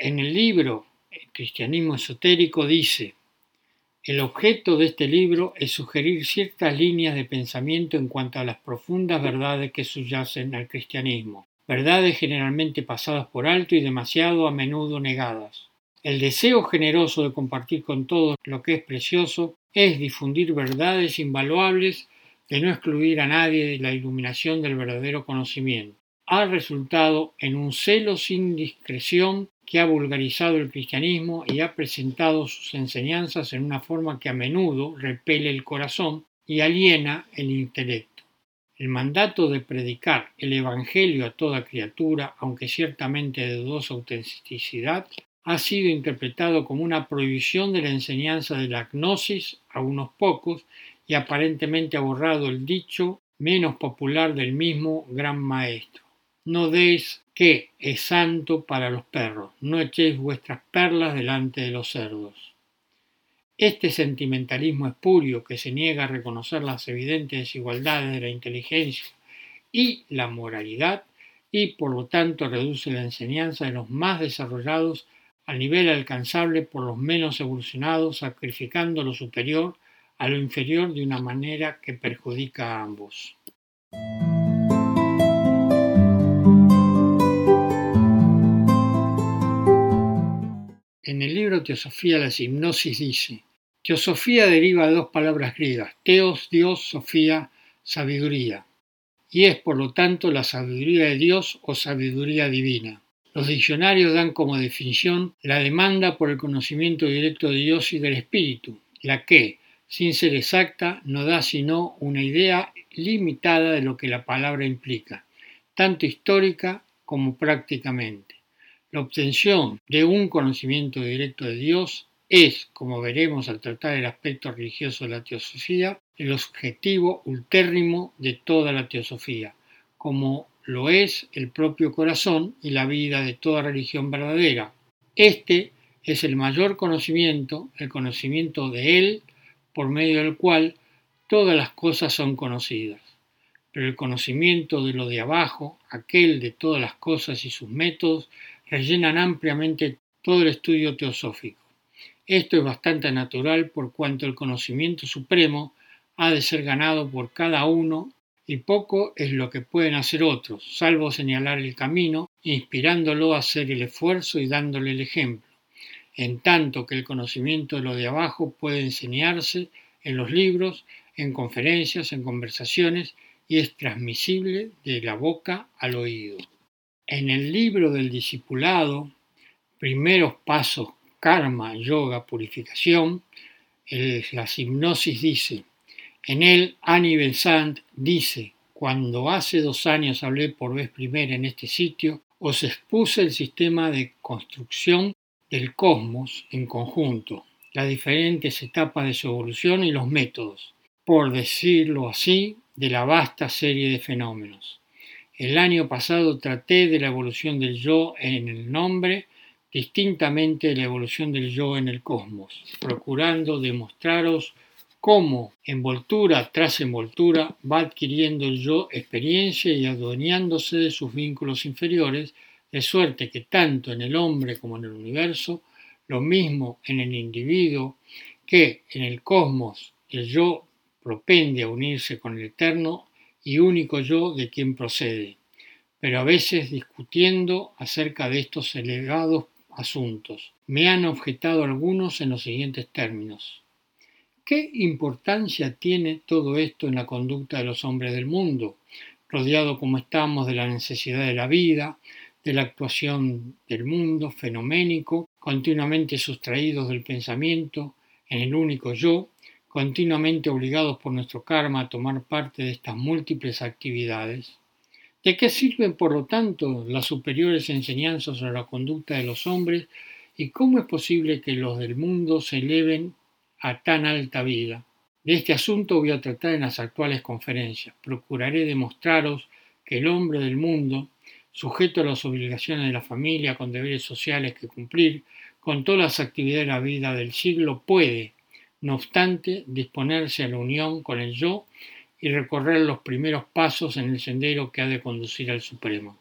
En el libro El cristianismo esotérico dice, el objeto de este libro es sugerir ciertas líneas de pensamiento en cuanto a las profundas verdades que subyacen al cristianismo, verdades generalmente pasadas por alto y demasiado a menudo negadas. El deseo generoso de compartir con todos lo que es precioso es difundir verdades invaluables de no excluir a nadie de la iluminación del verdadero conocimiento. Ha resultado en un celo sin discreción que ha vulgarizado el cristianismo y ha presentado sus enseñanzas en una forma que a menudo repele el corazón y aliena el intelecto. El mandato de predicar el Evangelio a toda criatura, aunque ciertamente de dudosa autenticidad, ha sido interpretado como una prohibición de la enseñanza de la gnosis a unos pocos y aparentemente ha borrado el dicho menos popular del mismo gran maestro. No deis que es santo para los perros, no echéis vuestras perlas delante de los cerdos. Este sentimentalismo espurio que se niega a reconocer las evidentes desigualdades de la inteligencia y la moralidad y por lo tanto reduce la enseñanza de los más desarrollados al nivel alcanzable por los menos evolucionados, sacrificando lo superior a lo inferior de una manera que perjudica a ambos. En el libro Teosofía las hipnosis dice, Teosofía deriva de dos palabras griegas, teos, Dios, sofía, sabiduría, y es por lo tanto la sabiduría de Dios o sabiduría divina. Los diccionarios dan como definición la demanda por el conocimiento directo de Dios y del Espíritu, la que, sin ser exacta, no da sino una idea limitada de lo que la palabra implica, tanto histórica como prácticamente. La obtención de un conocimiento directo de Dios es, como veremos al tratar el aspecto religioso de la teosofía, el objetivo ultérrimo de toda la teosofía, como lo es el propio corazón y la vida de toda religión verdadera. Este es el mayor conocimiento, el conocimiento de Él, por medio del cual todas las cosas son conocidas. Pero el conocimiento de lo de abajo, aquel de todas las cosas y sus métodos, rellenan ampliamente todo el estudio teosófico. Esto es bastante natural por cuanto el conocimiento supremo ha de ser ganado por cada uno y poco es lo que pueden hacer otros, salvo señalar el camino, inspirándolo a hacer el esfuerzo y dándole el ejemplo, en tanto que el conocimiento de lo de abajo puede enseñarse en los libros, en conferencias, en conversaciones y es transmisible de la boca al oído. En el libro del discipulado, primeros pasos, karma, yoga, purificación, la hipnosis dice, en él Annie Besant dice, cuando hace dos años hablé por vez primera en este sitio, os expuse el sistema de construcción del cosmos en conjunto, las diferentes etapas de su evolución y los métodos, por decirlo así, de la vasta serie de fenómenos. El año pasado traté de la evolución del yo en el nombre, distintamente de la evolución del yo en el cosmos, procurando demostraros cómo, envoltura tras envoltura, va adquiriendo el yo experiencia y adueñándose de sus vínculos inferiores, de suerte que tanto en el hombre como en el universo, lo mismo en el individuo, que en el cosmos el yo propende a unirse con el eterno y único yo de quien procede, pero a veces discutiendo acerca de estos elevados asuntos. Me han objetado algunos en los siguientes términos. ¿Qué importancia tiene todo esto en la conducta de los hombres del mundo, rodeado como estamos de la necesidad de la vida, de la actuación del mundo fenoménico, continuamente sustraídos del pensamiento en el único yo, continuamente obligados por nuestro karma a tomar parte de estas múltiples actividades? ¿De qué sirven, por lo tanto, las superiores enseñanzas sobre la conducta de los hombres y cómo es posible que los del mundo se eleven a tan alta vida. De este asunto voy a tratar en las actuales conferencias. Procuraré demostraros que el hombre del mundo, sujeto a las obligaciones de la familia, con deberes sociales que cumplir, con todas las actividades de la vida del siglo, puede, no obstante, disponerse a la unión con el yo y recorrer los primeros pasos en el sendero que ha de conducir al Supremo.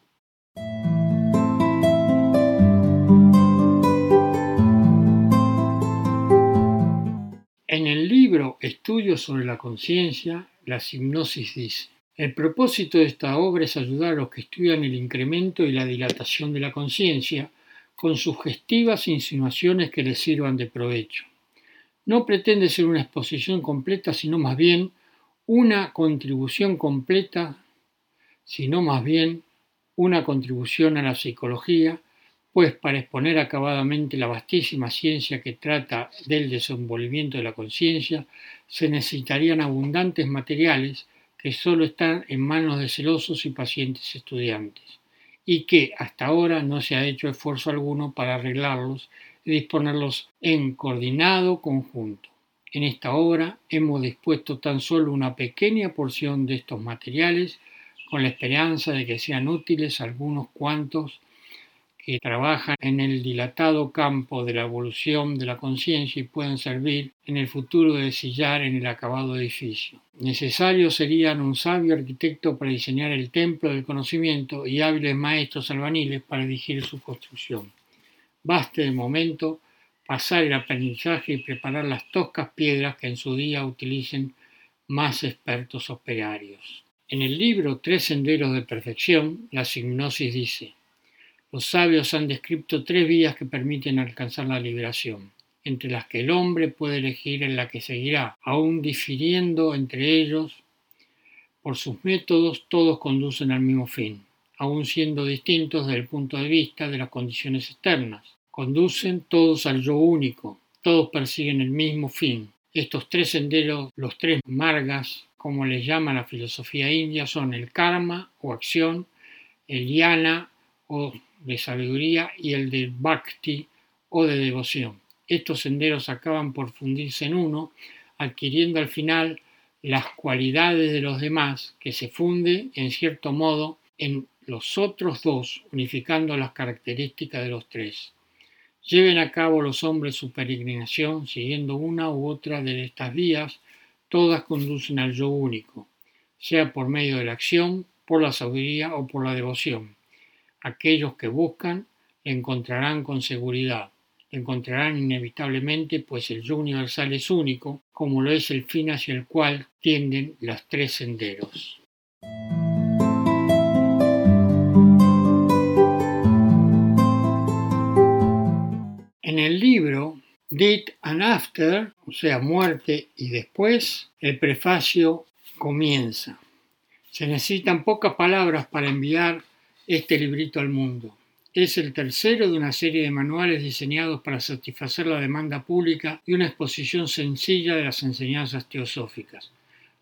En el libro Estudios sobre la conciencia, la hipnosis dice, el propósito de esta obra es ayudar a los que estudian el incremento y la dilatación de la conciencia con sugestivas insinuaciones que les sirvan de provecho. No pretende ser una exposición completa, sino más bien una contribución completa, sino más bien una contribución a la psicología pues para exponer acabadamente la vastísima ciencia que trata del desenvolvimiento de la conciencia, se necesitarían abundantes materiales que solo están en manos de celosos y pacientes estudiantes, y que hasta ahora no se ha hecho esfuerzo alguno para arreglarlos y disponerlos en coordinado conjunto. En esta obra hemos dispuesto tan solo una pequeña porción de estos materiales con la esperanza de que sean útiles algunos cuantos que trabajan en el dilatado campo de la evolución de la conciencia y pueden servir en el futuro de sillar en el acabado edificio. Necesarios serían un sabio arquitecto para diseñar el templo del conocimiento y hábiles maestros albaniles para dirigir su construcción. Baste de momento pasar el aprendizaje y preparar las toscas piedras que en su día utilicen más expertos operarios. En el libro Tres Senderos de Perfección, la hipnosis dice, los sabios han descrito tres vías que permiten alcanzar la liberación, entre las que el hombre puede elegir en la que seguirá, aun difiriendo entre ellos. Por sus métodos todos conducen al mismo fin, aun siendo distintos desde el punto de vista de las condiciones externas. Conducen todos al yo único, todos persiguen el mismo fin. Estos tres senderos, los tres margas, como les llama la filosofía india, son el karma o acción, el yana o de sabiduría y el de bhakti o de devoción. Estos senderos acaban por fundirse en uno, adquiriendo al final las cualidades de los demás, que se funde en cierto modo en los otros dos, unificando las características de los tres. Lleven a cabo los hombres su peregrinación siguiendo una u otra de estas vías, todas conducen al yo único, sea por medio de la acción, por la sabiduría o por la devoción. Aquellos que buscan encontrarán con seguridad, encontrarán inevitablemente, pues el yo universal es único, como lo es el fin hacia el cual tienden los tres senderos. En el libro Dead and After, o sea, muerte y después, el prefacio comienza. Se necesitan pocas palabras para enviar este librito al mundo. Es el tercero de una serie de manuales diseñados para satisfacer la demanda pública y una exposición sencilla de las enseñanzas teosóficas.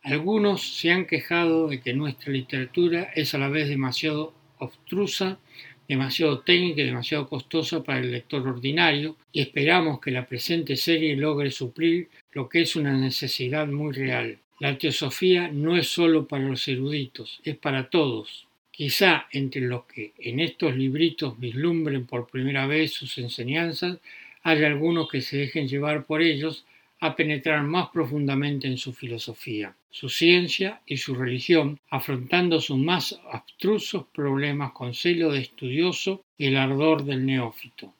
Algunos se han quejado de que nuestra literatura es a la vez demasiado obstrusa, demasiado técnica y demasiado costosa para el lector ordinario y esperamos que la presente serie logre suplir lo que es una necesidad muy real. La teosofía no es solo para los eruditos, es para todos. Quizá entre los que en estos libritos vislumbren por primera vez sus enseñanzas, haya algunos que se dejen llevar por ellos a penetrar más profundamente en su filosofía, su ciencia y su religión, afrontando sus más abstrusos problemas con celo de estudioso y el ardor del neófito.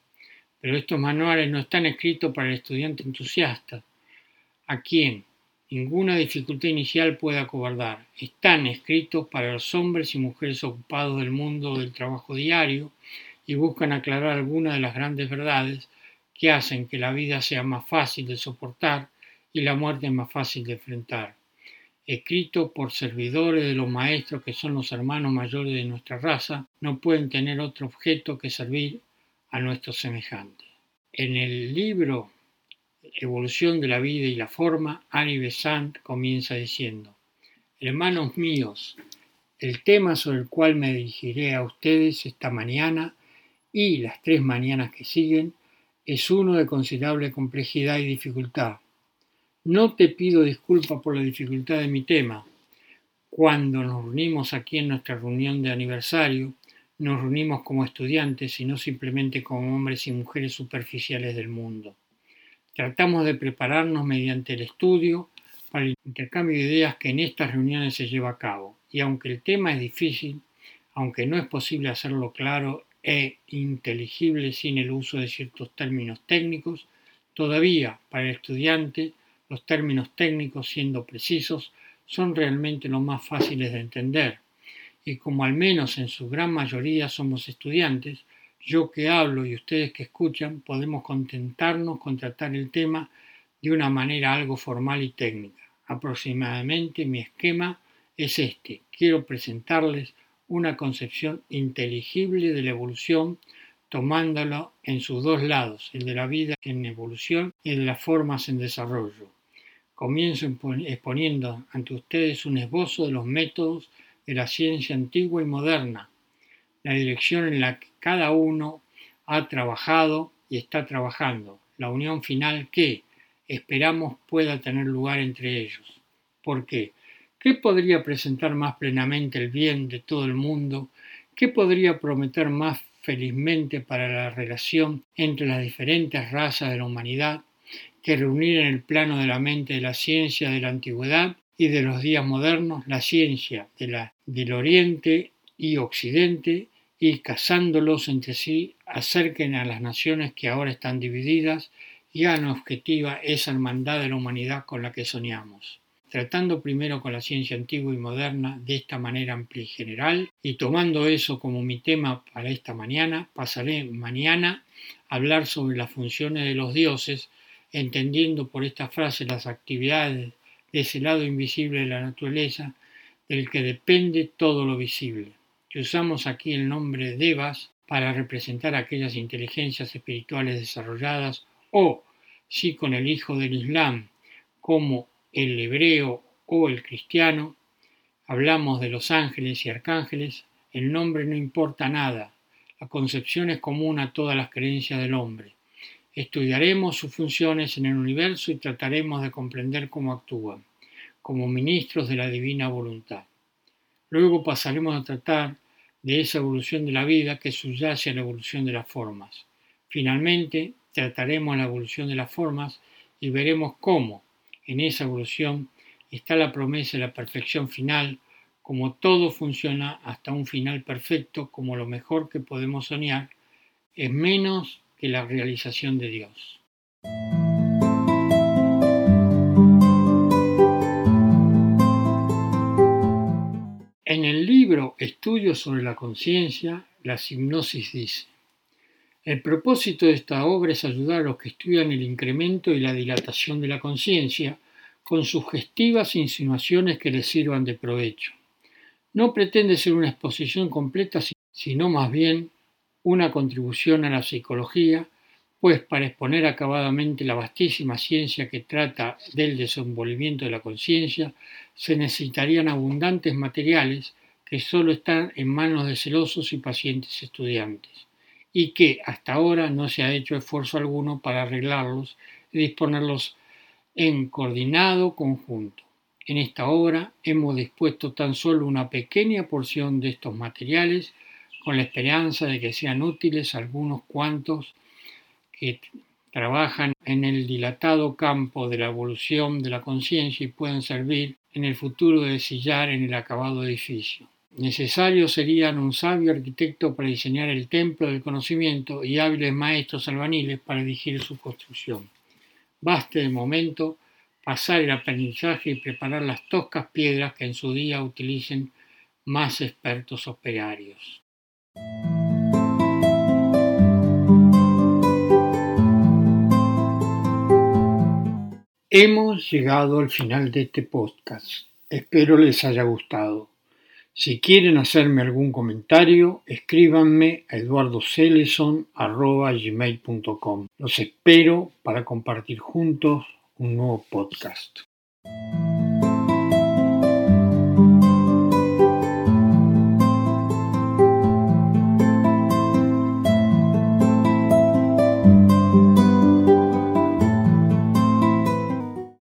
Pero estos manuales no están escritos para el estudiante entusiasta, a quien ninguna dificultad inicial puede acobardar. Están escritos para los hombres y mujeres ocupados del mundo del trabajo diario y buscan aclarar algunas de las grandes verdades que hacen que la vida sea más fácil de soportar y la muerte más fácil de enfrentar. Escrito por servidores de los maestros que son los hermanos mayores de nuestra raza, no pueden tener otro objeto que servir a nuestros semejantes. En el libro Evolución de la vida y la forma, Annie Besant comienza diciendo, Hermanos míos, el tema sobre el cual me dirigiré a ustedes esta mañana y las tres mañanas que siguen es uno de considerable complejidad y dificultad. No te pido disculpa por la dificultad de mi tema. Cuando nos reunimos aquí en nuestra reunión de aniversario, nos reunimos como estudiantes y no simplemente como hombres y mujeres superficiales del mundo. Tratamos de prepararnos mediante el estudio para el intercambio de ideas que en estas reuniones se lleva a cabo. Y aunque el tema es difícil, aunque no es posible hacerlo claro e inteligible sin el uso de ciertos términos técnicos, todavía para el estudiante los términos técnicos, siendo precisos, son realmente los más fáciles de entender. Y como al menos en su gran mayoría somos estudiantes, yo que hablo y ustedes que escuchan, podemos contentarnos con tratar el tema de una manera algo formal y técnica. Aproximadamente mi esquema es este. Quiero presentarles una concepción inteligible de la evolución tomándolo en sus dos lados, el de la vida en evolución y el de las formas en desarrollo. Comienzo exponiendo ante ustedes un esbozo de los métodos de la ciencia antigua y moderna, la dirección en la que cada uno ha trabajado y está trabajando, la unión final que esperamos pueda tener lugar entre ellos. ¿Por qué? ¿Qué podría presentar más plenamente el bien de todo el mundo? ¿Qué podría prometer más felizmente para la relación entre las diferentes razas de la humanidad que reunir en el plano de la mente de la ciencia de la antigüedad y de los días modernos la ciencia de la, del Oriente y Occidente y casándolos entre sí acerquen a las naciones que ahora están divididas y hagan objetiva esa hermandad de la humanidad con la que soñamos tratando primero con la ciencia antigua y moderna de esta manera amplia y general, y tomando eso como mi tema para esta mañana, pasaré mañana a hablar sobre las funciones de los dioses, entendiendo por esta frase las actividades de ese lado invisible de la naturaleza, del que depende todo lo visible. Usamos aquí el nombre de Devas para representar aquellas inteligencias espirituales desarrolladas, o, si con el hijo del Islam, como el hebreo o el cristiano, hablamos de los ángeles y arcángeles, el nombre no importa nada, la concepción es común a todas las creencias del hombre. Estudiaremos sus funciones en el universo y trataremos de comprender cómo actúan, como ministros de la divina voluntad. Luego pasaremos a tratar de esa evolución de la vida que subyace a la evolución de las formas. Finalmente, trataremos la evolución de las formas y veremos cómo, en esa evolución está la promesa de la perfección final, como todo funciona hasta un final perfecto, como lo mejor que podemos soñar, es menos que la realización de Dios. En el libro Estudios sobre la conciencia, la hipnosis dice, El propósito de esta obra es ayudar a los que estudian el incremento y la dilatación de la conciencia con sugestivas insinuaciones que les sirvan de provecho. No pretende ser una exposición completa, sino más bien una contribución a la psicología, pues para exponer acabadamente la vastísima ciencia que trata del desenvolvimiento de la conciencia, se necesitarían abundantes materiales que solo están en manos de celosos y pacientes estudiantes y que hasta ahora no se ha hecho esfuerzo alguno para arreglarlos y disponerlos en coordinado conjunto. En esta obra hemos dispuesto tan solo una pequeña porción de estos materiales con la esperanza de que sean útiles algunos cuantos que trabajan en el dilatado campo de la evolución de la conciencia y puedan servir en el futuro de sillar en el acabado edificio. Necesario serían un sabio arquitecto para diseñar el templo del conocimiento y hábiles maestros albaniles para dirigir su construcción. Baste de momento pasar el aprendizaje y preparar las toscas piedras que en su día utilicen más expertos operarios. Hemos llegado al final de este podcast. Espero les haya gustado. Si quieren hacerme algún comentario, escríbanme a eduardoceleson.com. Los espero para compartir juntos un nuevo podcast.